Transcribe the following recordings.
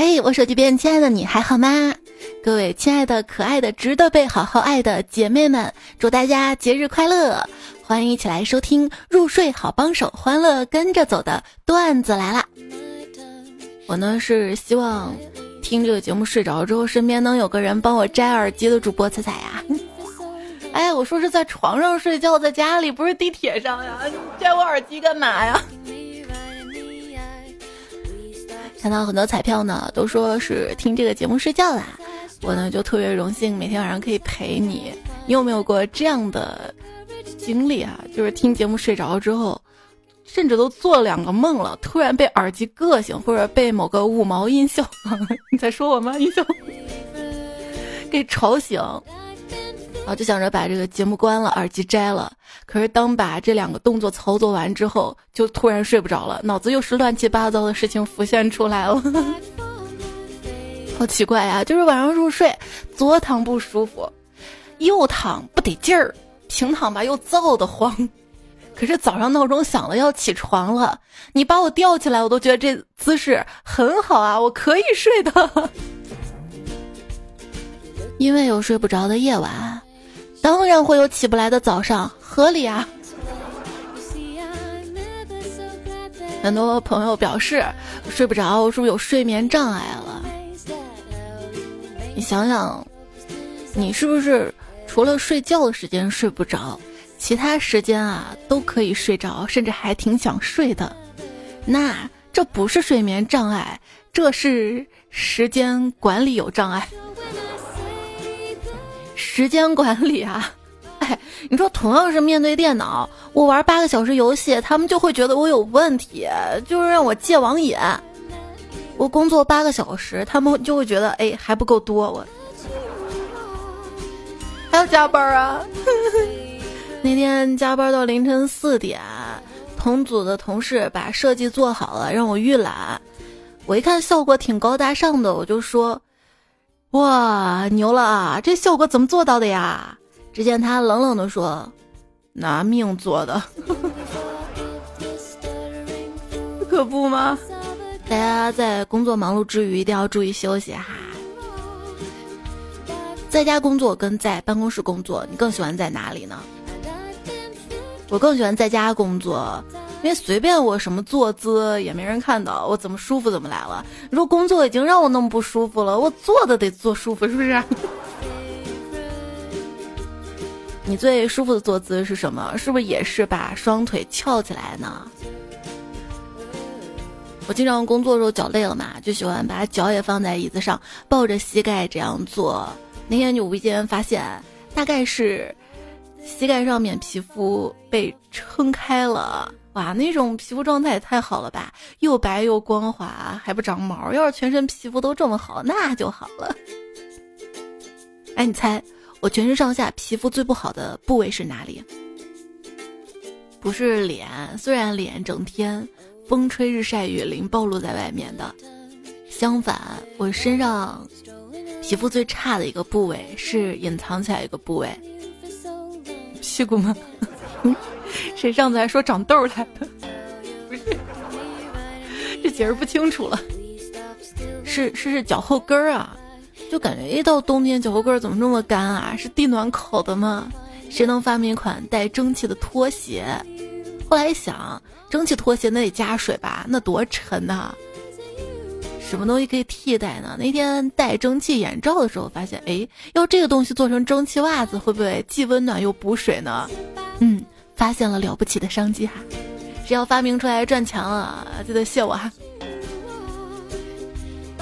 嘿，我手机边亲爱的你还好吗？各位亲爱的、可爱的、值得被好好爱的姐妹们，祝大家节日快乐！欢迎一起来收听入睡好帮手，欢乐跟着走的段子来啦！我呢是希望听这个节目睡着之后，身边能有个人帮我摘耳机的主播彩彩呀。哎，我说是在床上睡觉，在家里不是地铁上呀，摘我耳机干嘛呀？看到很多彩票呢，都说是听这个节目睡觉啦。我呢就特别荣幸，每天晚上可以陪你。你有没有过这样的经历啊？就是听节目睡着之后，甚至都做两个梦了，突然被耳机硌醒，或者被某个五毛音效，你在说我吗？音效 给吵醒。然后就想着把这个节目关了，耳机摘了。可是当把这两个动作操作完之后，就突然睡不着了，脑子又是乱七八糟的事情浮现出来了。好奇怪呀，就是晚上入睡，左躺不舒服，右躺不得劲儿，平躺吧又燥得慌。可是早上闹钟响了，要起床了，你把我吊起来，我都觉得这姿势很好啊，我可以睡的。因为有睡不着的夜晚。当然会有起不来的早上，合理啊。很多朋友表示睡不着，是不是有睡眠障碍了？你想想，你是不是除了睡觉的时间睡不着，其他时间啊都可以睡着，甚至还挺想睡的？那这不是睡眠障碍，这是时间管理有障碍。时间管理啊，哎，你说同样是面对电脑，我玩八个小时游戏，他们就会觉得我有问题，就是让我戒网瘾。我工作八个小时，他们就会觉得哎还不够多，我还要加班啊。那天加班到凌晨四点，同组的同事把设计做好了，让我预览。我一看效果挺高大上的，我就说。哇，牛了啊！这效果怎么做到的呀？只见他冷冷的说：“拿命做的。”可不吗？大家在工作忙碌之余一定要注意休息哈。在家工作跟在办公室工作，你更喜欢在哪里呢？我更喜欢在家工作。因为随便我什么坐姿也没人看到，我怎么舒服怎么来了。你说工作已经让我那么不舒服了，我坐的得坐舒服，是不是？你最舒服的坐姿是什么？是不是也是把双腿翘起来呢？我经常工作的时候脚累了嘛，就喜欢把脚也放在椅子上，抱着膝盖这样做。那天就无意间发现，大概是膝盖上面皮肤被撑开了。哇，那种皮肤状态也太好了吧，又白又光滑，还不长毛。要是全身皮肤都这么好，那就好了。哎，你猜我全身上下皮肤最不好的部位是哪里？不是脸，虽然脸整天风吹日晒雨淋暴露在外面的，相反，我身上皮肤最差的一个部位是隐藏起来一个部位，屁股吗？谁上次还说长痘来的？不是，这解释不清楚了。是是是脚后跟儿啊，就感觉一到冬天脚后跟儿怎么那么干啊？是地暖口的吗？谁能发明一款带蒸汽的拖鞋？后来一想，蒸汽拖鞋那得加水吧？那多沉呐！什么东西可以替代呢？那天戴蒸汽眼罩的时候，发现哎，要这个东西做成蒸汽袜子，会不会既温暖又补水呢？嗯。发现了了不起的商机哈！只要发明出来赚钱了，记得谢我哈。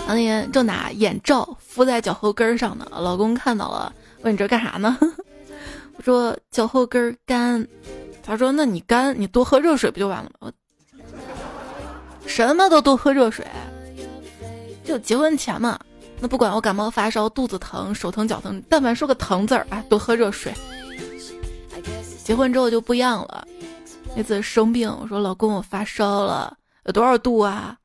啊。那天正拿眼罩敷在脚后跟上呢，老公看到了，问你这干啥呢？我说脚后跟干。他说那你干，你多喝热水不就完了吗？什么都多喝热水，就结婚前嘛。那不管我感冒发烧、肚子疼、手疼、脚疼，但凡说个疼字儿啊，多喝热水。结婚之后就不一样了。那次生病，我说老公我发烧了，有多少度啊？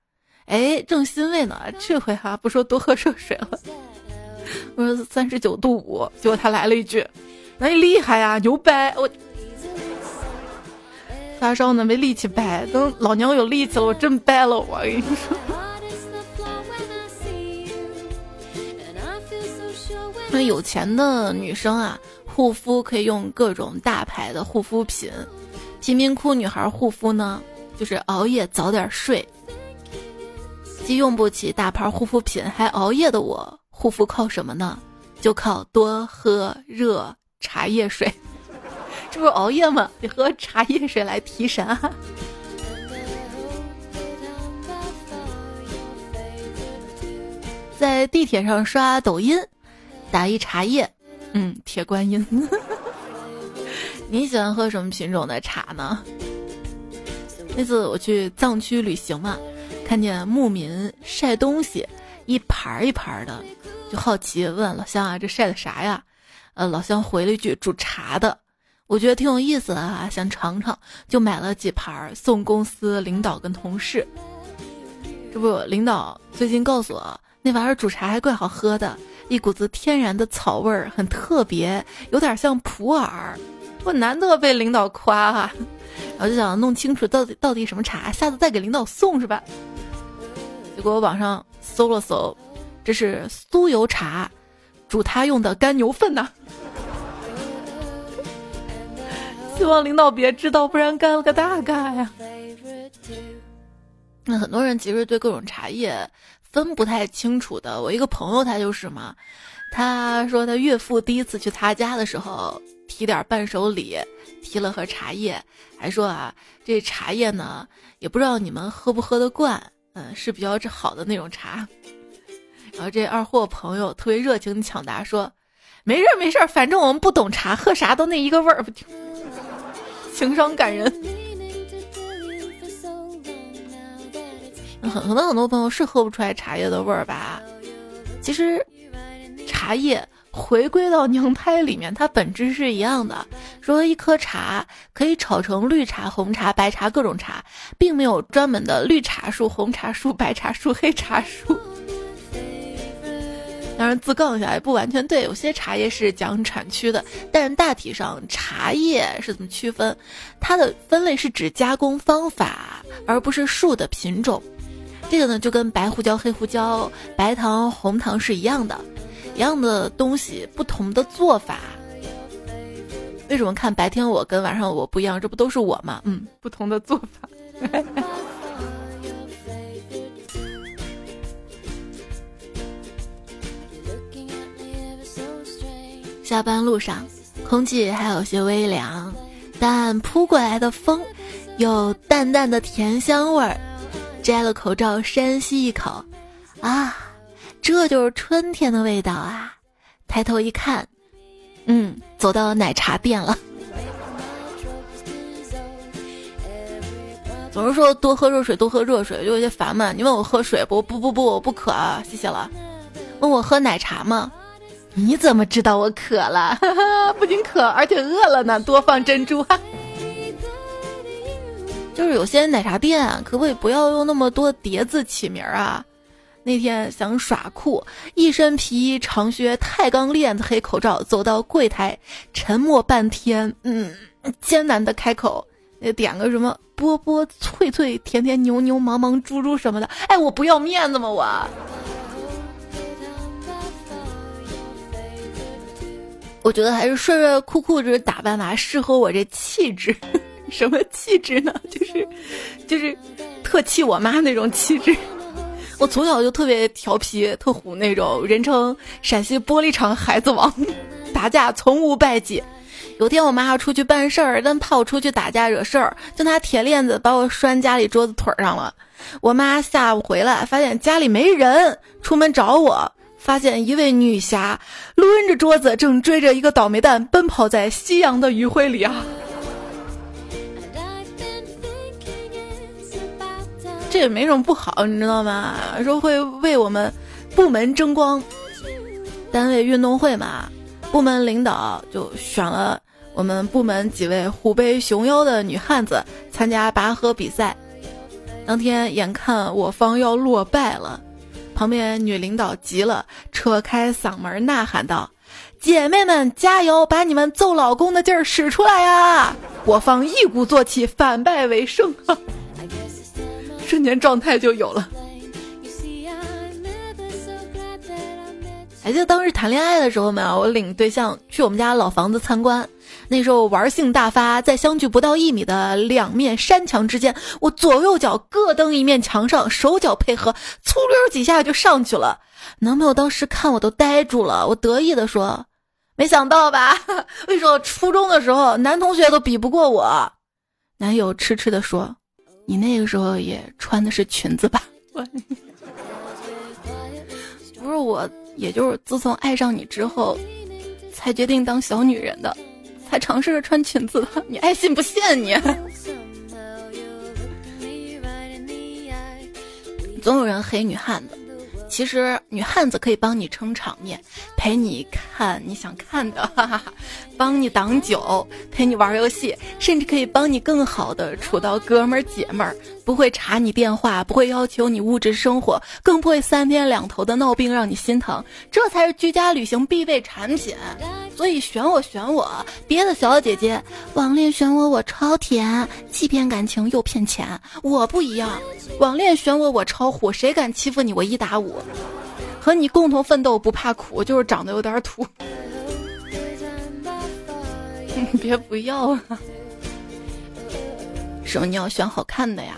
哎，正欣慰呢，这回哈不说多喝热水了。我说三十九度五，结果他来了一句：“那你厉害呀，牛掰！”我发烧呢，没力气掰。等老娘有力气了，我真掰了。我跟你说，那有钱的女生啊，护肤可以用各种大牌的护肤品；贫民窟女孩护肤呢，就是熬夜早点睡。既用不起大牌护肤品，还熬夜的我，护肤靠什么呢？就靠多喝热茶叶水。这不是熬夜吗？得喝茶叶水来提神啊！在地铁上刷抖音，打一茶叶，嗯，铁观音。你喜欢喝什么品种的茶呢？那次我去藏区旅行嘛，看见牧民晒东西，一盘一盘的，就好奇问老乡啊，这晒的啥呀？呃，老乡回了一句煮茶的，我觉得挺有意思的啊，想尝尝，就买了几盘送公司领导跟同事。这不，领导最近告诉我。那玩意儿煮茶还怪好喝的，一股子天然的草味儿，很特别，有点像普洱。我难得被领导夸啊，我就想弄清楚到底到底什么茶，下次再给领导送是吧？结果我网上搜了搜，这是酥油茶，煮它用的干牛粪呐。希望领导别知道，不然干了个大概呀。那很多人其实对各种茶叶。分不太清楚的，我一个朋友他就是嘛，他说他岳父第一次去他家的时候提点伴手礼，提了盒茶叶，还说啊这茶叶呢也不知道你们喝不喝得惯，嗯是比较这好的那种茶。然后这二货朋友特别热情抢答说，没事儿没事儿，反正我们不懂茶，喝啥都那一个味儿不，情商感人。很很多很多朋友是喝不出来茶叶的味儿吧？其实，茶叶回归到娘胎里面，它本质是一样的。说一颗茶可以炒成绿茶、红茶、白茶各种茶，并没有专门的绿茶树、红茶树、白茶树、黑茶树。当然自杠一下也不完全对，有些茶叶是讲产区的，但是大体上茶叶是怎么区分？它的分类是指加工方法，而不是树的品种。这个呢，就跟白胡椒、黑胡椒、白糖、红糖是一样的，一样的东西，不同的做法。为什么看白天我跟晚上我不一样？这不都是我吗？嗯，不同的做法。下班路上，空气还有些微凉，但扑过来的风有淡淡的甜香味儿。摘了口罩，深吸一口，啊，这就是春天的味道啊！抬头一看，嗯，走到奶茶店了。总是说多喝热水，多喝热水，就有些烦嘛。你问我喝水不？不不不，我不渴啊，谢谢了。问我喝奶茶吗？你怎么知道我渴了？不仅渴，而且饿了呢。多放珍珠哈。就是有些奶茶店可不可以不要用那么多叠字起名啊？那天想耍酷，一身皮衣长靴钛钢链子黑口罩，走到柜台，沉默半天，嗯，艰难的开口，那点个什么波波脆脆甜甜牛牛芒芒猪猪什么的。哎，我不要面子吗？我，我觉得还是帅帅酷酷这打扮吧，适合我这气质。什么气质呢？就是，就是特气我妈那种气质。我从小就特别调皮、特虎那种，人称陕西玻璃厂孩子王，打架从无败绩。有天我妈要出去办事儿，但怕我出去打架惹事儿，就拿铁链子把我拴家里桌子腿上了。我妈下午回来，发现家里没人，出门找我，发现一位女侠抡着桌子，正追着一个倒霉蛋奔跑在夕阳的余晖里啊！这也没什么不好，你知道吗？说会为我们部门争光，单位运动会嘛，部门领导就选了我们部门几位虎背熊腰的女汉子参加拔河比赛。当天眼看我方要落败了，旁边女领导急了，扯开嗓门呐喊道：“姐妹们加油，把你们揍老公的劲儿使出来呀！”我方一鼓作气，反败为胜。瞬间状态就有了。还记得当时谈恋爱的时候没有？我领对象去我们家老房子参观，那时候玩性大发，在相距不到一米的两面山墙之间，我左右脚各蹬一面墙上，手脚配合，粗溜几下就上去了。男朋友当时看我都呆住了，我得意的说：“没想到吧？为什么初中的时候男同学都比不过我？”男友痴痴的说：“你那个时候也穿的是裙子吧？” 不是我。也就是自从爱上你之后，才决定当小女人的，才尝试着穿裙子的。你爱信不信你？总有人黑女汉子。其实女汉子可以帮你撑场面，陪你看你想看的，哈哈哈，帮你挡酒，陪你玩游戏，甚至可以帮你更好的处到哥们儿姐们儿，不会查你电话，不会要求你物质生活，更不会三天两头的闹病让你心疼，这才是居家旅行必备产品。所以选我选我，别的小姐姐网恋选我我超甜，欺骗感情又骗钱，我不一样，网恋选我我超火，谁敢欺负你我一打五，和你共同奋斗不怕苦，就是长得有点土。别不要啊！什么你要选好看的呀？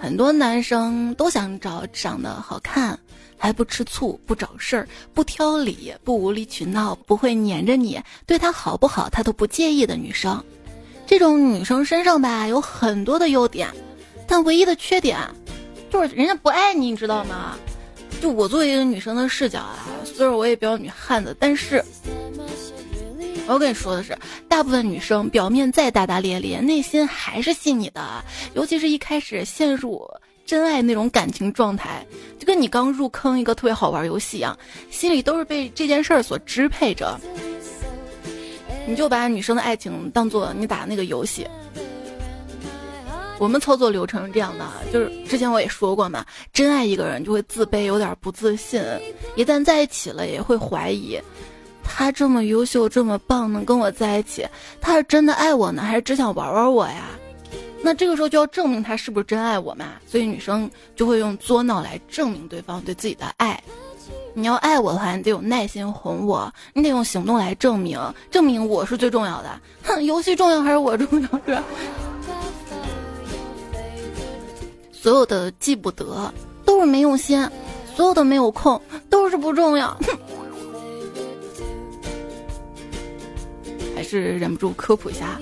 很多男生都想找长得好看。还不吃醋，不找事儿，不挑理，不无理取闹，不会黏着你，对他好不好他都不介意的女生，这种女生身上吧有很多的优点，但唯一的缺点就是人家不爱你，你知道吗？就我作为一个女生的视角啊，虽然我也比较女汉子，但是我跟你说的是，大部分女生表面再大大咧咧，内心还是信你的，尤其是一开始陷入。真爱那种感情状态，就跟你刚入坑一个特别好玩游戏一样，心里都是被这件事儿所支配着。你就把女生的爱情当做你打那个游戏。我们操作流程是这样的，就是之前我也说过嘛，真爱一个人就会自卑，有点不自信，一旦在一起了也会怀疑，他这么优秀这么棒，能跟我在一起，他是真的爱我呢，还是只想玩玩我呀？那这个时候就要证明他是不是真爱我嘛，所以女生就会用作闹来证明对方对自己的爱。你要爱我的话，你得有耐心哄我，你得用行动来证明，证明我是最重要的。哼，游戏重要还是我重要？是？所有的记不得都是没用心，所有的没有空都是不重要。哼，还是忍不住科普一下。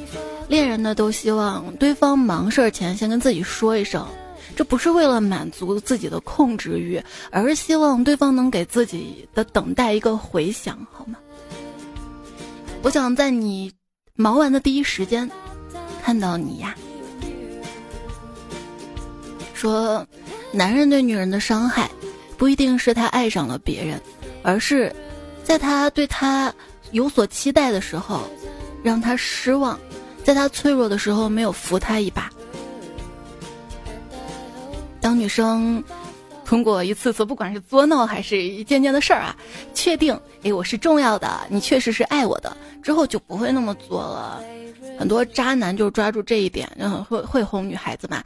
恋人呢，都希望对方忙事儿前先跟自己说一声，这不是为了满足自己的控制欲，而是希望对方能给自己的等待一个回响，好吗？我想在你忙完的第一时间看到你呀。说，男人对女人的伤害，不一定是他爱上了别人，而是在他对他有所期待的时候，让他失望。在他脆弱的时候，没有扶他一把。当女生通过一次次，不管是作闹还是一件件的事儿啊，确定哎我是重要的，你确实是爱我的，之后就不会那么作了。很多渣男就抓住这一点，然后会会哄女孩子嘛，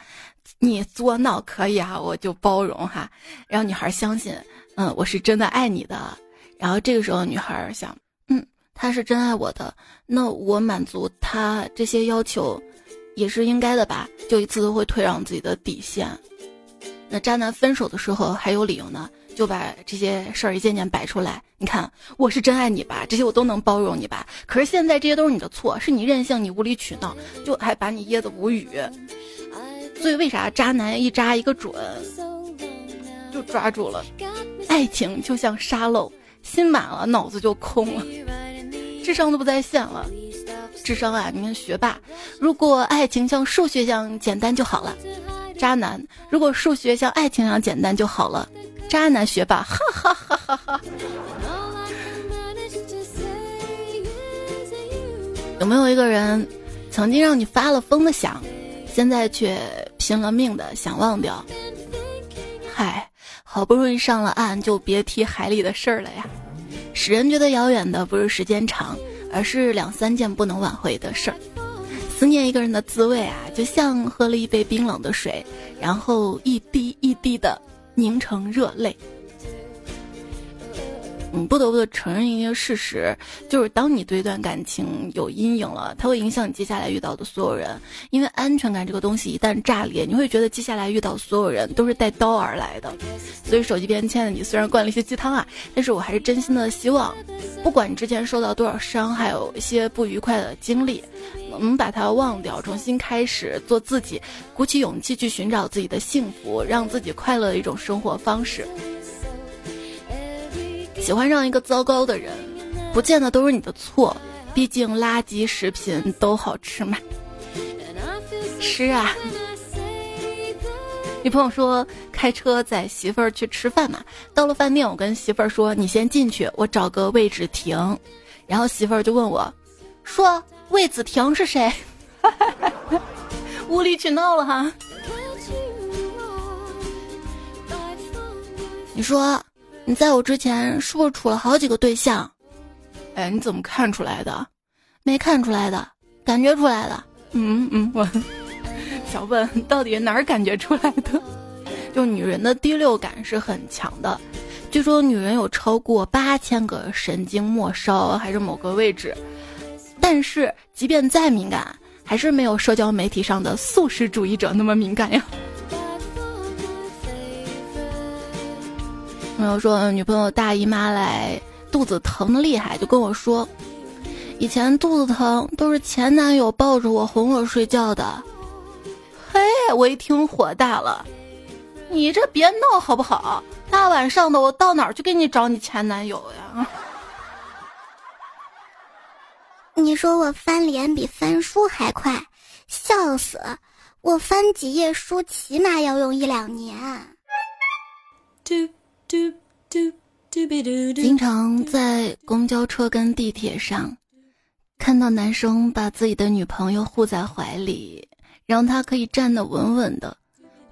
你作闹可以啊，我就包容哈，让女孩相信，嗯，我是真的爱你的。然后这个时候，女孩想。他是真爱我的，那我满足他这些要求，也是应该的吧？就一次都会退让自己的底线。那渣男分手的时候还有理由呢，就把这些事儿一件件摆出来。你看，我是真爱你吧？这些我都能包容你吧？可是现在这些都是你的错，是你任性，你无理取闹，就还把你噎得无语。所以为啥渣男一扎一个准，就抓住了？爱情就像沙漏，心满了，脑子就空了。智商都不在线了，智商啊！你看学霸，如果爱情像数学一样简单就好了；渣男，如果数学像爱情一样简单就好了。渣男学霸，哈哈哈哈哈！有没有一个人，曾经让你发了疯的想，现在却拼了命的想忘掉？嗨，好不容易上了岸，就别提海里的事儿了呀！使人觉得遥远的不是时间长，而是两三件不能挽回的事儿。思念一个人的滋味啊，就像喝了一杯冰冷的水，然后一滴一滴的凝成热泪。你不得不承认一个事实，就是当你对一段感情有阴影了，它会影响你接下来遇到的所有人。因为安全感这个东西一旦炸裂，你会觉得接下来遇到所有人都是带刀而来的。所以手机边亲爱的你，虽然灌了一些鸡汤啊，但是我还是真心的希望，不管你之前受到多少伤，还有一些不愉快的经历，能把它忘掉，重新开始做自己，鼓起勇气去寻找自己的幸福，让自己快乐的一种生活方式。喜欢上一个糟糕的人，不见得都是你的错，毕竟垃圾食品都好吃嘛。吃啊，女朋友说开车载媳妇儿去吃饭嘛，到了饭店，我跟媳妇儿说：“你先进去，我找个位置停。”然后媳妇儿就问我，说：“魏子婷是谁？” 无理取闹了哈。你说。你在我之前是不是处了好几个对象？哎，你怎么看出来的？没看出来的，感觉出来的。嗯嗯，我 想问，到底哪儿感觉出来的？就女人的第六感是很强的，据说女人有超过八千个神经末梢，还是某个位置。但是即便再敏感，还是没有社交媒体上的素食主义者那么敏感呀。朋友说，女朋友大姨妈来，肚子疼的厉害，就跟我说，以前肚子疼都是前男友抱着我哄我睡觉的。嘿，我一听火大了，你这别闹好不好？大晚上的，我到哪儿去给你找你前男友呀？你说我翻脸比翻书还快，笑死！我翻几页书起码要用一两年。经常在公交车跟地铁上，看到男生把自己的女朋友护在怀里，让她可以站得稳稳的，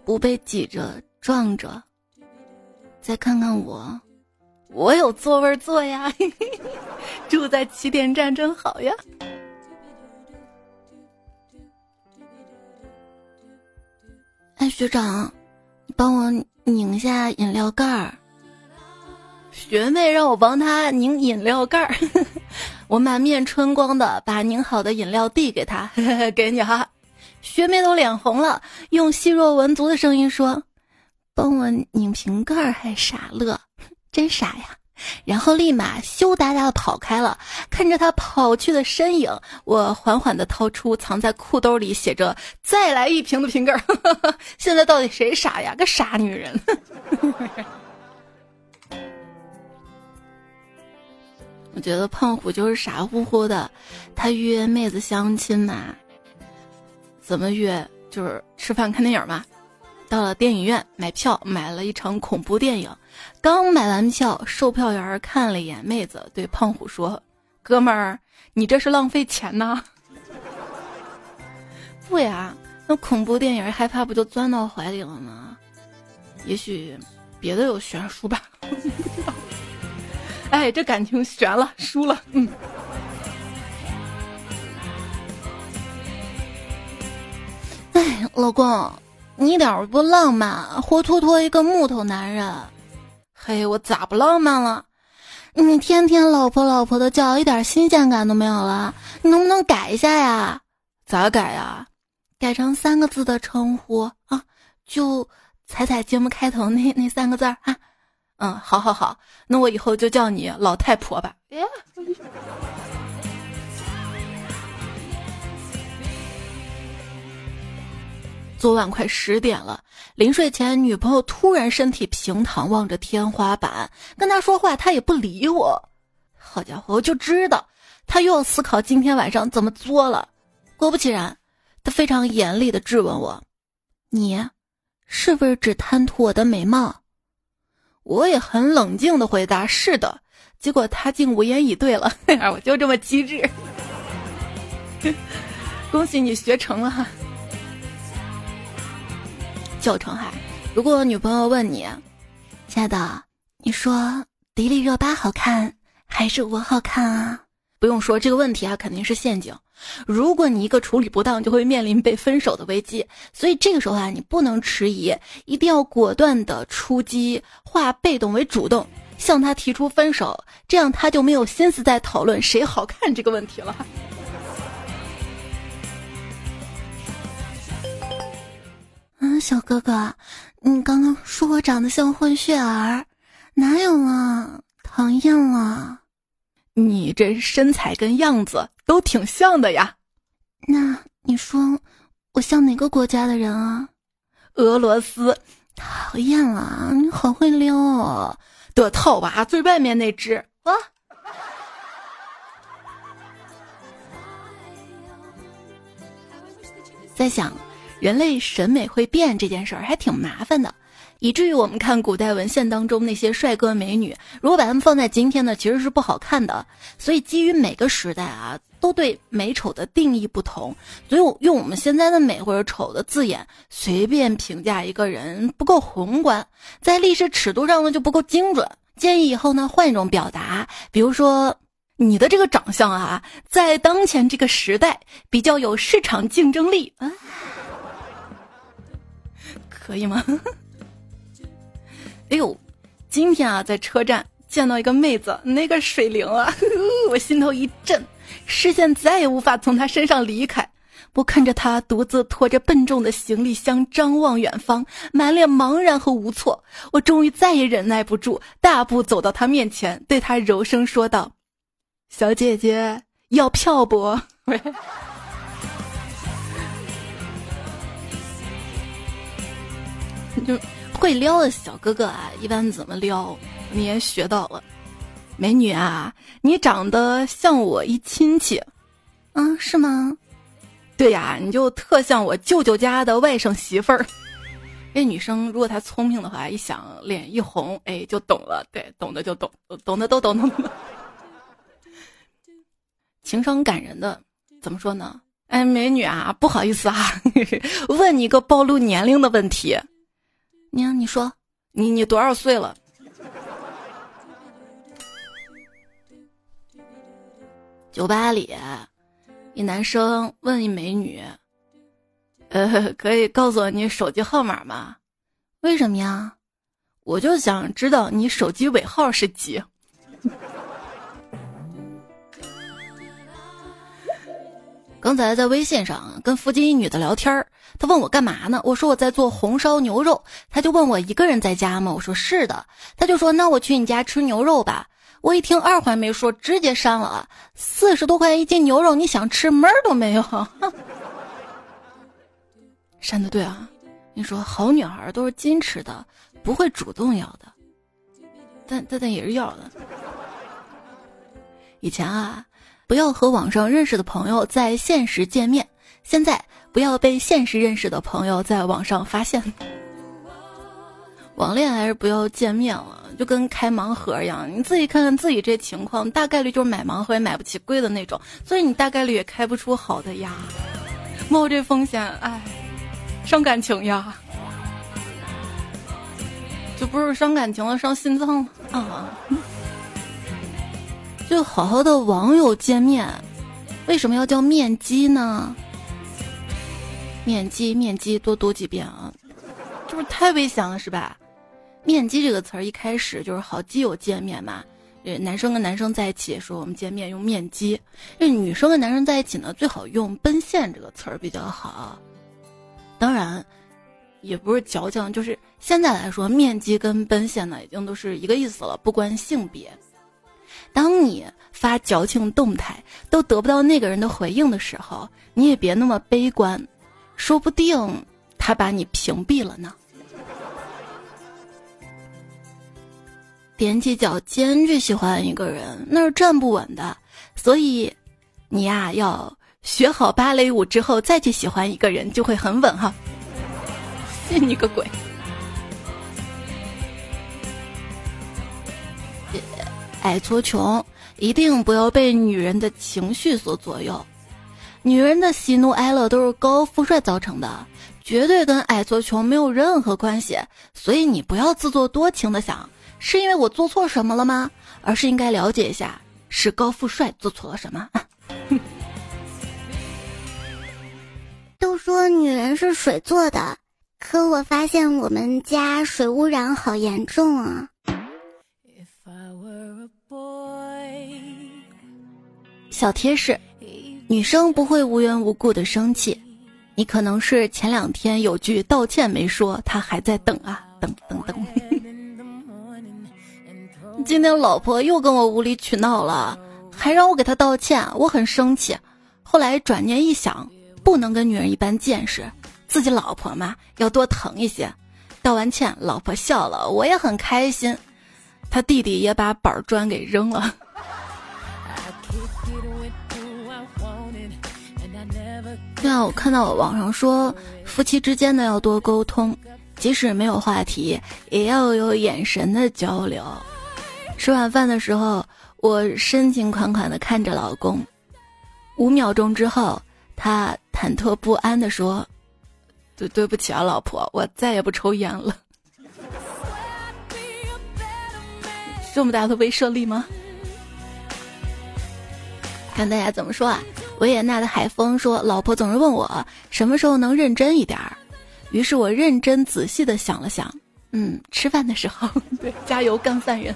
不被挤着撞着。再看看我，我有座位坐呀，住在起点站真好呀。哎，学长，你帮我拧一下饮料盖儿。学妹让我帮她拧饮料盖儿，我满面春光的把拧好的饮料递给她，给你哈。学妹都脸红了，用细若蚊足的声音说：“帮我拧瓶盖儿还傻乐，真傻呀。”然后立马羞答答的跑开了。看着他跑去的身影，我缓缓的掏出藏在裤兜里写着“再来一瓶”的瓶盖儿。现在到底谁傻呀？个傻女人。我觉得胖虎就是傻乎乎的，他约妹子相亲嘛，怎么约？就是吃饭看电影嘛。到了电影院买票，买了一场恐怖电影。刚买完票，售票员看了一眼妹子，对胖虎说：“哥们儿，你这是浪费钱呐！” 不呀，那恐怖电影害怕不就钻到怀里了吗？也许别的有悬殊吧。哎，这感情悬了，输了。嗯。哎，老公，你一点不浪漫，活脱脱一个木头男人。嘿，我咋不浪漫了？你天天老婆老婆的叫，一点新鲜感都没有了。你能不能改一下呀？咋改呀？改成三个字的称呼啊？就彩彩节目开头那那三个字儿啊？嗯，好好好，那我以后就叫你老太婆吧。昨晚快十点了，临睡前，女朋友突然身体平躺，望着天花板，跟他说话，他也不理我。好家伙，我就知道他又要思考今天晚上怎么作了。果不其然，他非常严厉的质问我：“你是不是只贪图我的美貌？”我也很冷静的回答：“是的。”结果他竟无言以对了。我就这么机智，恭喜你学成了哈！教程海，如果女朋友问你：“亲爱的，你说迪丽热巴好看还是我好看啊？”不用说这个问题啊，肯定是陷阱。如果你一个处理不当，就会面临被分手的危机。所以这个时候啊，你不能迟疑，一定要果断的出击，化被动为主动。向他提出分手，这样他就没有心思再讨论谁好看这个问题了。嗯，小哥哥，你刚刚说我长得像混血儿，哪有啊？讨厌了！你这身材跟样子都挺像的呀。那你说我像哪个国家的人啊？俄罗斯。讨厌了，你好会撩哦！的套娃最外面那只啊。在想。人类审美会变这件事儿还挺麻烦的，以至于我们看古代文献当中那些帅哥美女，如果把他们放在今天呢，其实是不好看的。所以基于每个时代啊，都对美丑的定义不同，所以用我们现在的美或者丑的字眼随便评价一个人不够宏观，在历史尺度上呢就不够精准。建议以后呢换一种表达，比如说你的这个长相啊，在当前这个时代比较有市场竞争力啊。可以吗？哎呦，今天啊，在车站见到一个妹子，那个水灵啊，我心头一震，视线再也无法从他身上离开。我看着他独自拖着笨重的行李箱，张望远方，满脸茫然和无措。我终于再也忍耐不住，大步走到他面前，对他柔声说道：“小姐姐，要票不？”。就会撩的小哥哥啊，一般怎么撩？你也学到了，美女啊，你长得像我一亲戚，嗯，是吗？对呀，你就特像我舅舅家的外甥媳妇儿。这女生如果她聪明的话，一想脸一红，哎，就懂了。对，懂的就懂，懂的都懂懂。情商感人的，怎么说呢？哎，美女啊，不好意思啊，问你一个暴露年龄的问题。娘，你说，你你多少岁了？酒吧里，一男生问一美女：“呃，可以告诉我你手机号码吗？为什么呀？我就想知道你手机尾号是几。”刚才在微信上跟附近一女的聊天儿，她问我干嘛呢？我说我在做红烧牛肉。她就问我一个人在家吗？我说是的。她就说那我去你家吃牛肉吧。我一听二话没说直接删了。四十多块钱一斤牛肉，你想吃门儿都没有。删的对啊，你说好女孩都是矜持的，不会主动要的，但但但也是要的。以前啊。不要和网上认识的朋友在现实见面。现在不要被现实认识的朋友在网上发现。网恋还是不要见面了，就跟开盲盒一样。你自己看看自己这情况，大概率就是买盲盒也买不起贵的那种，所以你大概率也开不出好的呀。冒这风险，哎，伤感情呀，就不是伤感情了，伤心脏了啊。就好好的网友见面，为什么要叫面基呢？面基面基，多读几遍啊！这不是太危险了是吧？面基这个词儿一开始就是好基友见面嘛，呃，男生跟男生在一起说我们见面用面基，这女生跟男生在一起呢最好用奔现这个词儿比较好。当然，也不是矫情，就是现在来说，面基跟奔现呢已经都是一个意思了，不关性别。当你发矫情动态都得不到那个人的回应的时候，你也别那么悲观，说不定他把你屏蔽了呢。踮起脚尖去喜欢一个人，那是站不稳的。所以，你呀要学好芭蕾舞之后再去喜欢一个人，就会很稳哈。信 你个鬼！矮矬穷，一定不要被女人的情绪所左右。女人的喜怒哀乐都是高富帅造成的，绝对跟矮矬穷没有任何关系。所以你不要自作多情的想，是因为我做错什么了吗？而是应该了解一下，是高富帅做错了什么。都说女人是水做的，可我发现我们家水污染好严重啊。小贴士：女生不会无缘无故的生气，你可能是前两天有句道歉没说，她还在等啊，等等等。今天老婆又跟我无理取闹了，还让我给她道歉，我很生气。后来转念一想，不能跟女人一般见识，自己老婆嘛要多疼一些。道完歉，老婆笑了，我也很开心。他弟弟也把板砖给扔了。对啊，我看到网上说，夫妻之间呢要多沟通，即使没有话题，也要有眼神的交流。吃晚饭的时候，我深情款款的看着老公，五秒钟之后，他忐忑不安的说：“对对不起啊，老婆，我再也不抽烟了。”这么大的威慑力吗？看大家怎么说啊？维也纳的海风说：“老婆总是问我什么时候能认真一点儿。”于是我认真仔细的想了想，嗯，吃饭的时候。对，加油干饭人。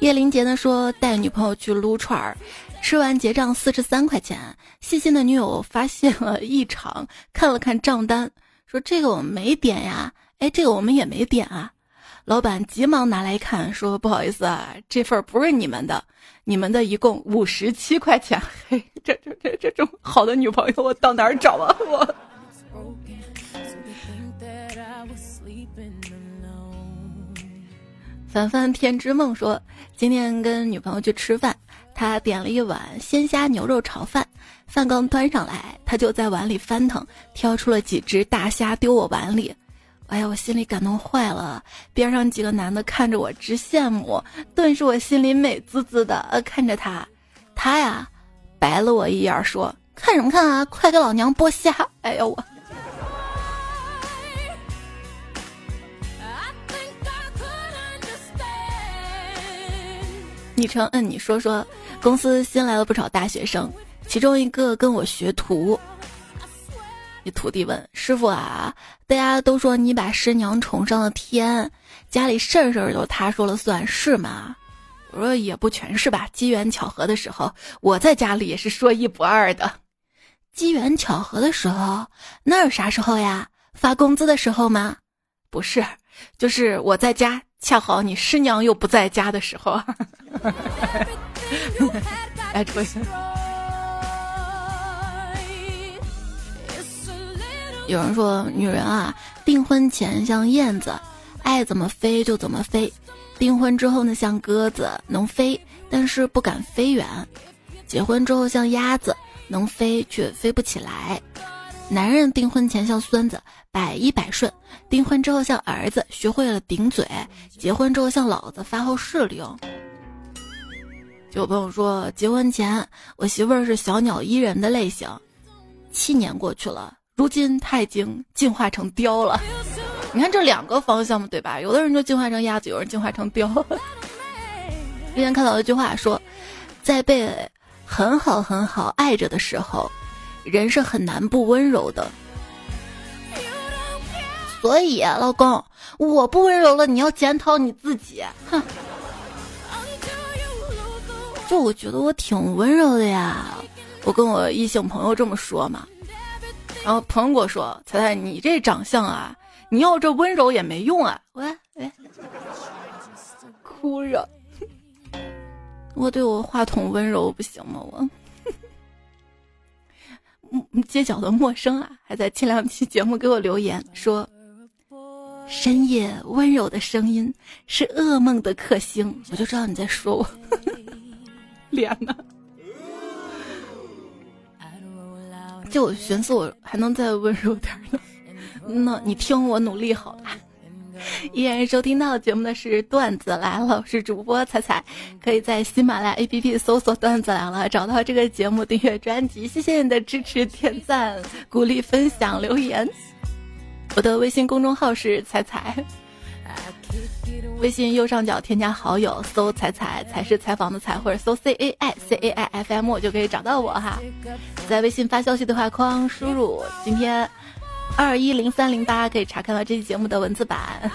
叶林杰呢说带女朋友去撸串儿，吃完结账四十三块钱。细心的女友发现了异常，看了看账单，说这个我们没点呀，哎，这个我们也没点啊。老板急忙拿来看，说不好意思啊，这份不是你们的，你们的一共五十七块钱。嘿，这这这这种好的女朋友我到哪儿找啊我？凡凡天之梦说。今天跟女朋友去吃饭，他点了一碗鲜虾牛肉炒饭，饭刚端上来，他就在碗里翻腾，挑出了几只大虾丢我碗里。哎呀，我心里感动坏了。边上几个男的看着我直羡慕，顿时我心里美滋滋的。呃，看着他，他呀，白了我一眼，说：“看什么看啊，快给老娘剥虾！”哎呀我。昵称嗯，你说说，公司新来了不少大学生，其中一个跟我学徒。你徒弟问师傅啊，大家都说你把师娘宠上了天，家里事儿事儿都他说了算是吗？我说也不全是吧，机缘巧合的时候，我在家里也是说一不二的。机缘巧合的时候，那是啥时候呀？发工资的时候吗？不是，就是我在家。恰好你师娘又不在家的时候，来抽一下。有人说，女人啊，订婚前像燕子，爱怎么飞就怎么飞；订婚之后呢，像鸽子，能飞，但是不敢飞远；结婚之后像鸭子，能飞却飞不起来。男人订婚前像孙子，百依百顺；订婚之后像儿子，学会了顶嘴；结婚之后像老子，发号施令。就有朋友说，结婚前我媳妇儿是小鸟依人的类型，七年过去了，如今她已经进化成雕了。你看这两个方向嘛，对吧？有的人就进化成鸭子，有人进化成雕。之前看到一句话说，在被很好很好爱着的时候。人是很难不温柔的，所以老公，我不温柔了，你要检讨你自己。哼，就我觉得我挺温柔的呀，我跟我异性朋友这么说嘛，然后朋友跟我说：“彩彩，你这长相啊，你要这温柔也没用啊。”喂喂，哭着，我对我话筒温柔不行吗？我。街角的陌生啊，还在前两期节目给我留言说，深夜温柔的声音是噩梦的克星，我就知道你在说我。脸呢？就我寻思我还能再温柔点呢，那你听我努力好了。依然收听到节目的是段子来了，我是主播彩彩，可以在喜马拉雅 APP 搜索段子来了，找到这个节目订阅专辑。谢谢你的支持、点赞、鼓励、分享、留言。我的微信公众号是彩彩，微信右上角添加好友，搜彩彩才是采访的采，或者搜 C A I C A I F M 就可以找到我哈。在微信发消息对话框输入今天。二一零三零八可以查看到这期节目的文字版。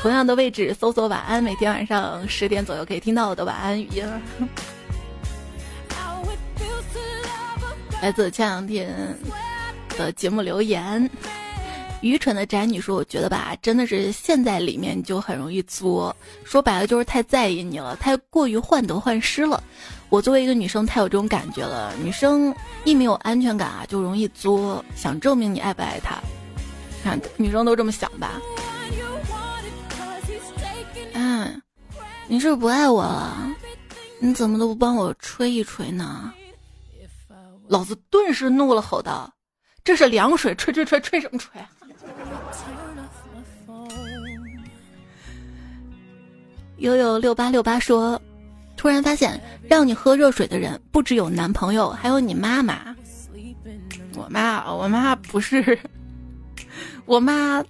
同样的位置搜索晚安，每天晚上十点左右可以听到我的晚安语音。来自前两天的节目留言，愚蠢的宅女说：“我觉得吧，真的是陷在里面就很容易作，说白了就是太在意你了，太过于患得患失了。我作为一个女生，太有这种感觉了。女生一没有安全感啊，就容易作，想证明你爱不爱她。看女生都这么想吧？嗯，你是不爱我了？你怎么都不帮我吹一吹呢？”老子顿时怒了，吼道：“这是凉水，吹吹吹，吹什么吹？”悠悠六八六八说：“突然发现，让你喝热水的人不只有男朋友，还有你妈妈。我妈，我妈不是，我妈，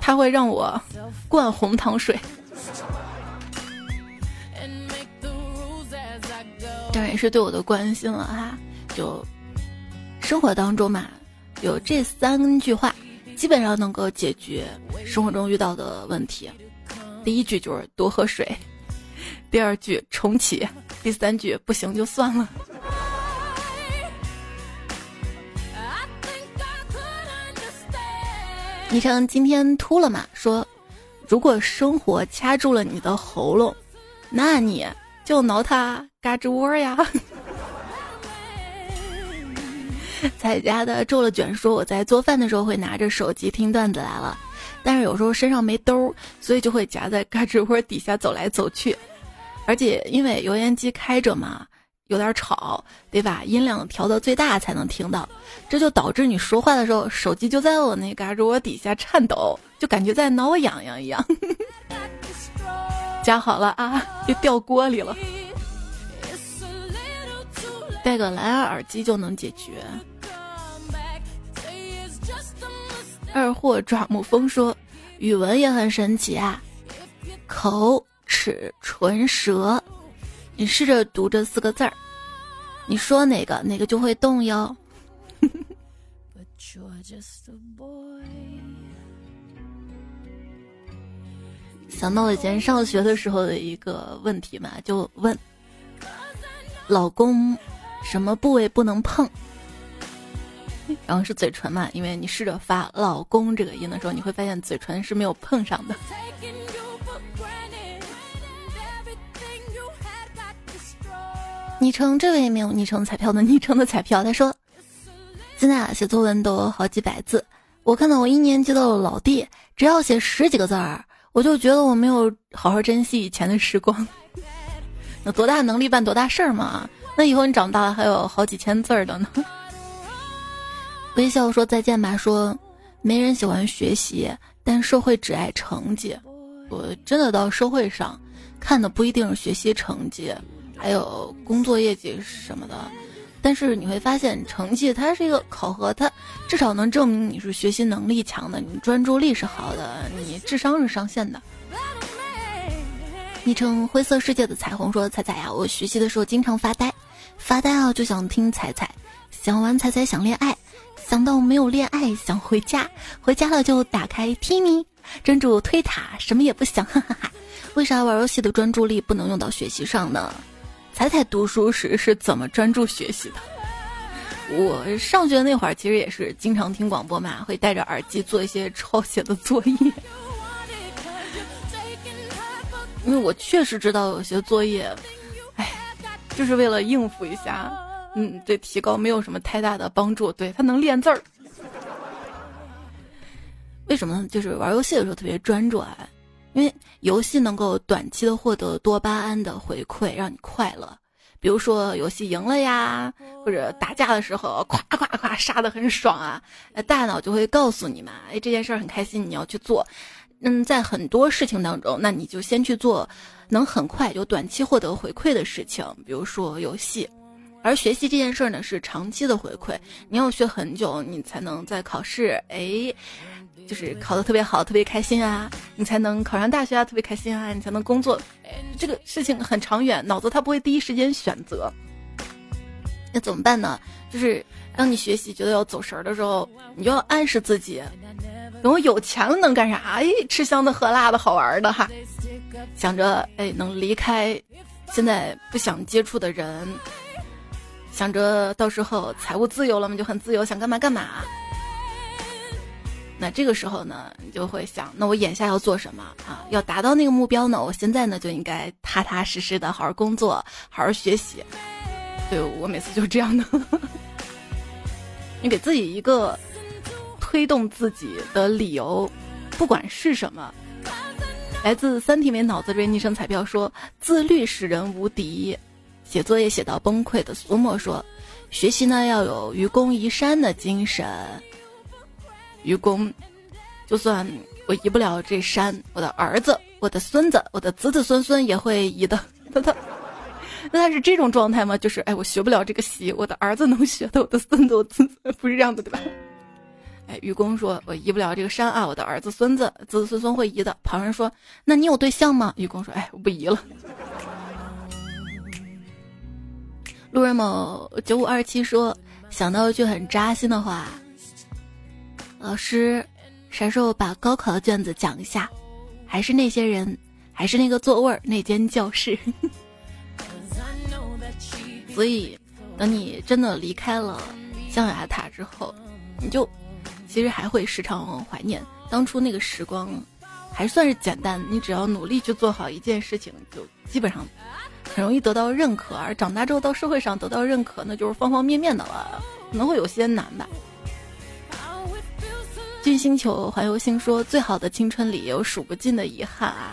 她会让我灌红糖水。当然也是对我的关心了哈。”就生活当中嘛，有这三句话，基本上能够解决生活中遇到的问题。第一句就是多喝水，第二句重启，第三句不行就算了。昵称今天秃了嘛？说如果生活掐住了你的喉咙，那你就挠它嘎吱窝呀。在家的皱了卷说：“我在做饭的时候会拿着手机听段子来了，但是有时候身上没兜，所以就会夹在嘎吱窝底下走来走去。而且因为油烟机开着嘛，有点吵，得把音量调到最大才能听到。这就导致你说话的时候，手机就在我那嘎吱窝底下颤抖，就感觉在挠我痒痒一样。夹好了啊，就掉锅里了。戴个蓝牙耳机就能解决。”二货爪木风说：“语文也很神奇啊，口齿唇舌，你试着读这四个字儿，你说哪个哪个就会动哟。想到了以前上学的时候的一个问题嘛，就问老公什么部位不能碰。然后是嘴唇嘛，因为你试着发“老公”这个音的时候，你会发现嘴唇是没有碰上的。昵称这位没有昵称彩票的昵称的彩票，他说：“现在啊，写作文都好几百字，我看到我一年级的老弟，只要写十几个字儿，我就觉得我没有好好珍惜以前的时光。有多大能力办多大事儿嘛？那以后你长大了还有好几千字儿的呢。”微笑说再见吧。说，没人喜欢学习，但社会只爱成绩。我真的到社会上，看的不一定是学习成绩，还有工作业绩什么的。但是你会发现，成绩它是一个考核，它至少能证明你是学习能力强的，你专注力是好的，你智商是上线的。昵称灰色世界的彩虹说：彩彩呀，我学习的时候经常发呆，发呆啊就想听彩彩，想玩彩彩想恋爱。想到没有恋爱，想回家，回家了就打开 Timi，专注推塔，什么也不想。哈哈哈。为啥玩游戏的专注力不能用到学习上呢？彩彩读书时是怎么专注学习的？我上学那会儿其实也是经常听广播嘛，会戴着耳机做一些抄写的作业。因为我确实知道有些作业，哎，就是为了应付一下。嗯，对，提高没有什么太大的帮助。对他能练字儿，为什么？就是玩游戏的时候特别专注啊，因为游戏能够短期的获得多巴胺的回馈，让你快乐。比如说游戏赢了呀，或者打架的时候，咵咵咵杀的很爽啊，大脑就会告诉你嘛，哎，这件事儿很开心，你要去做。嗯，在很多事情当中，那你就先去做能很快有短期获得回馈的事情，比如说游戏。而学习这件事儿呢，是长期的回馈，你要学很久，你才能在考试，哎，就是考得特别好，特别开心啊，你才能考上大学啊，特别开心啊，你才能工作。这个事情很长远，脑子它不会第一时间选择。那怎么办呢？就是当你学习觉得要走神儿的时候，你就要暗示自己，等我有钱了能干啥？哎，吃香的喝辣的好玩的哈。想着哎，能离开现在不想接触的人，想着到时候财务自由了嘛，就很自由，想干嘛干嘛。那这个时候呢，你就会想，那我眼下要做什么啊？要达到那个目标呢？我现在呢就应该踏踏实实的好好工作，好好学习。对我每次就是这样的。你给自己一个推动自己的理由，不管是什么。来自三体美脑子瑞昵称彩票说：“自律使人无敌。”写作业写到崩溃的苏沫说：“学习呢要有愚公移山的精神。”愚公，就算我移不了这山，我的儿子、我的孙子、我的子子孙孙也会移的。那他，那他是这种状态吗？就是哎，我学不了这个习，我的儿子能学的，我的孙子、我孙子不是这样的，对吧？哎，愚公说，我移不了这个山啊，我的儿子、孙子、子子孙孙会移的。旁人说，那你有对象吗？愚公说，哎，我不移了。路人某九五二七说，想到一句很扎心的话。老师，啥时候把高考的卷子讲一下？还是那些人，还是那个座位那间教室？所以，等你真的离开了象牙塔之后，你就其实还会时常怀念当初那个时光，还算是简单。你只要努力去做好一件事情，就基本上很容易得到认可。而长大之后到社会上得到认可，那就是方方面面的了，可能会有些难吧。金星球环游星说：“最好的青春里有数不尽的遗憾啊，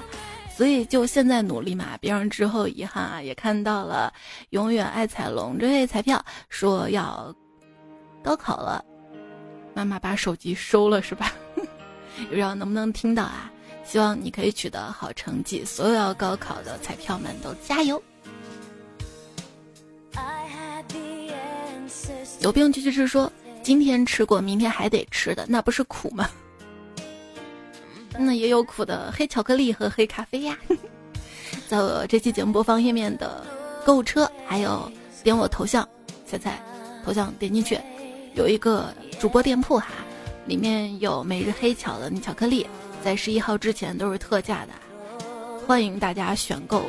所以就现在努力嘛，别让之后遗憾啊。”也看到了永远爱彩龙这位彩票说要高考了，妈妈把手机收了是吧？不知道能不能听到啊？希望你可以取得好成绩，所有要高考的彩票们都加油。有病去去吃说。今天吃过，明天还得吃的，那不是苦吗？那也有苦的，黑巧克力和黑咖啡呀。在我这期节目播放页面的购物车，还有点我头像，猜猜头像点进去，有一个主播店铺哈，里面有每日黑巧的巧克力，在十一号之前都是特价的，欢迎大家选购。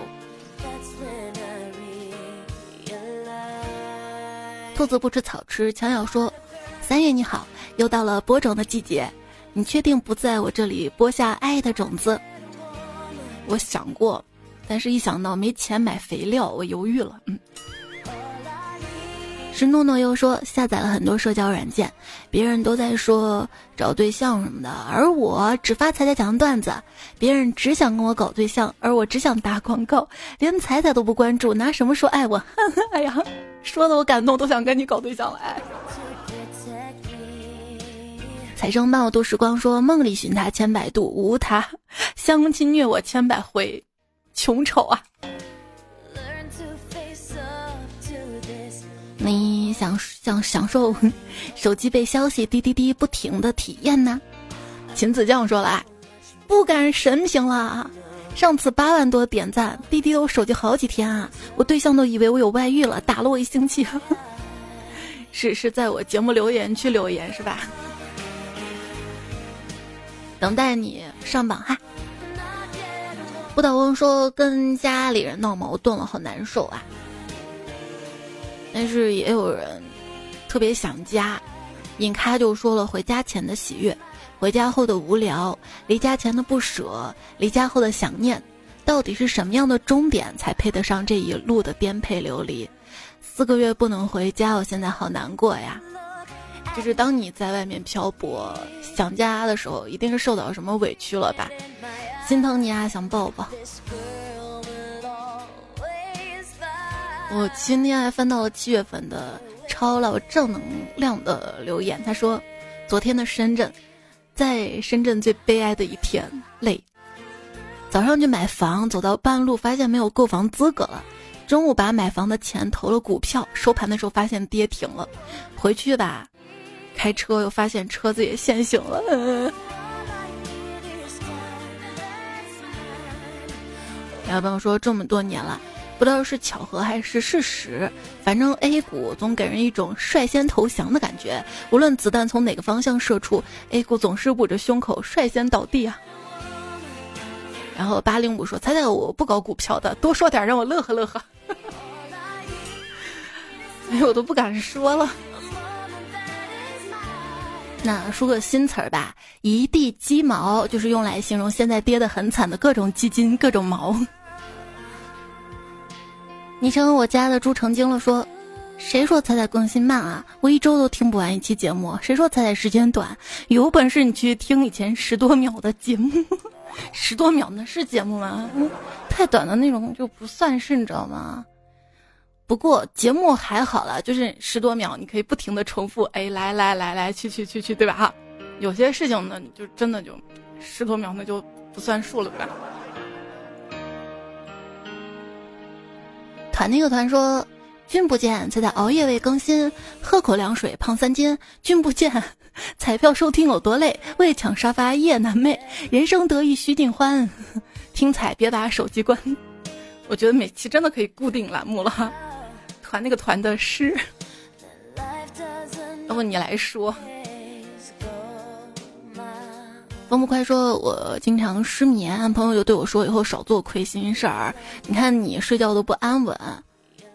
兔子不吃草吃，强咬说。三月你好，又到了播种的季节，你确定不在我这里播下爱的种子？我想过，但是一想到没钱买肥料，我犹豫了。嗯，是诺诺又说下载了很多社交软件，别人都在说找对象什么的，而我只发彩彩讲的段子，别人只想跟我搞对象，而我只想打广告，连彩彩都不关注，拿什么说爱我？哎呀，说的我感动，都想跟你搞对象了，哎。财生漫我度时光说：“梦里寻他千百度，无他；相亲虐我千百回，穷丑啊！”你想想享受 手机被消息滴滴滴不停的体验呢？秦子酱说了：“不敢神评了，上次八万多点赞，滴滴我手机好几天啊！我对象都以为我有外遇了，打了我一星期。是是在我节目留言区留言是吧？”等待你上榜哈！不倒翁说跟家里人闹矛盾了，好难受啊。但是也有人特别想家，尹开就说了：回家前的喜悦，回家后的无聊，离家前的不舍，离家后的想念，到底是什么样的终点才配得上这一路的颠沛流离？四个月不能回家，我现在好难过呀。就是当你在外面漂泊想家的时候，一定是受到什么委屈了吧？心疼你啊，想抱抱。我今天还翻到了七月份的超老正能量的留言，他说：“昨天的深圳，在深圳最悲哀的一天，累。早上去买房，走到半路发现没有购房资格了。中午把买房的钱投了股票，收盘的时候发现跌停了。回去吧。”开车又发现车子也限行了。有朋友说这么多年了，不知道是巧合还是事实，反正 A 股总给人一种率先投降的感觉。无论子弹从哪个方向射出，A 股总是捂着胸口率先倒地啊。然后八零五说：“猜猜我不搞股票的，多说点让我乐呵乐呵。”哎，我都不敢说了。那说个新词儿吧，“一地鸡毛”就是用来形容现在跌得很惨的各种基金、各种毛。昵称我家的猪成精了，说：“谁说彩彩更新慢啊？我一周都听不完一期节目。谁说彩彩时间短？有本事你去听以前十多秒的节目，十多秒那是节目吗？太短的那种就不算是，你知道吗？”不过节目还好了，就是十多秒，你可以不停的重复，哎，来来来来去去去去，对吧？哈，有些事情呢，就真的就十多秒，那就不算数了，对吧？团那个团说，君不见，才在熬夜未更新，喝口凉水胖三斤。君不见，彩票收听有多累，为抢沙发夜难寐。人生得意须尽欢，听彩别把手机关。我觉得每期真的可以固定栏目了。团那个团的诗，要不你来说？风不快说，我经常失眠，朋友就对我说，以后少做亏心事儿。你看你睡觉都不安稳，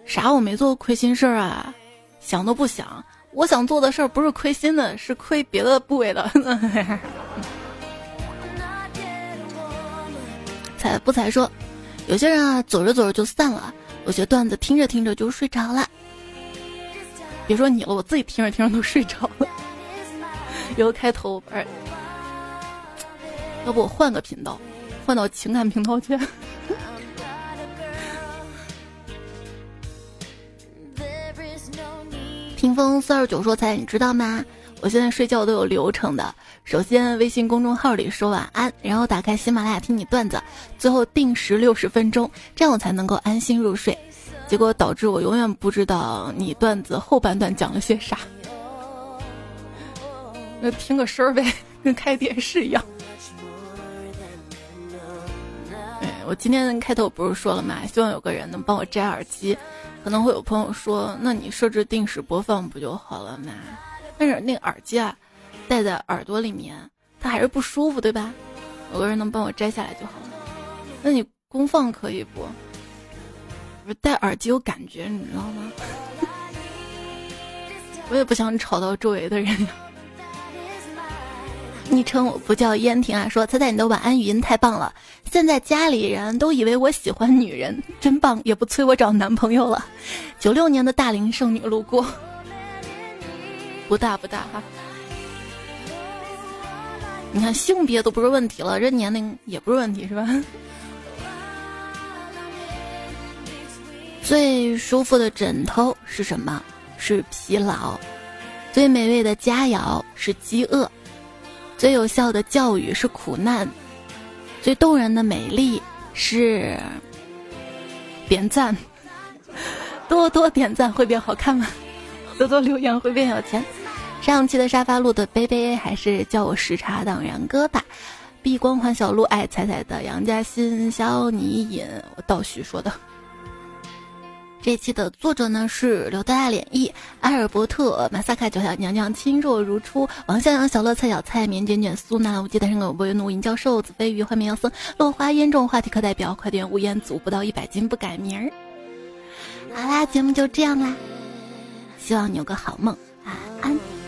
啥我没做亏心事儿啊？想都不想，我想做的事儿不是亏心的，是亏别的部位的。才不才说，有些人啊，走着走着就散了。有些段子听着听着就睡着了，别说你了，我自己听着听着都睡着了。有个开头，哎，要不我换个频道，换到情感频道去。听风四二九说：“才你知道吗？我现在睡觉都有流程的。首先微信公众号里说晚安，然后打开喜马拉雅听你段子，最后定时六十分钟，这样我才能够安心入睡。结果导致我永远不知道你段子后半段讲了些啥。那听个声儿呗，跟开电视一样。我今天开头不是说了吗？希望有个人能帮我摘耳机。可能会有朋友说，那你设置定时播放不就好了吗？但是那个耳机啊，戴在耳朵里面，它还是不舒服，对吧？有个人能帮我摘下来就好了。那你公放可以不？我戴耳机有感觉，你知道吗？我也不想吵到周围的人。昵称我不叫燕婷啊，说猜猜你的晚安语音太棒了，现在家里人都以为我喜欢女人，真棒，也不催我找男朋友了。九六年的大龄剩女路过，不大不大哈。你看性别都不是问题了，这年龄也不是问题是吧？最舒服的枕头是什么？是疲劳。最美味的佳肴是饥饿。最有效的教育是苦难，最动人的美丽是点赞，多多点赞会变好看吗？多多留言会变有钱。上期的沙发路的杯杯还是叫我时差党然哥吧。碧光环小鹿爱彩彩的杨家欣小你饮，我倒叙说的。这期的作者呢是刘大脸艺、埃尔伯特、马萨卡、九小娘娘、亲若如初、王向阳、小乐、蔡小蔡、绵卷卷、苏娜、无忌、单身狗、波约奴、银教授、子飞鱼、幻面妖僧、落花烟中、话题课代表、快点吴彦祖，不到一百斤不改名儿。好啦，节目就这样啦，希望你有个好梦，晚安。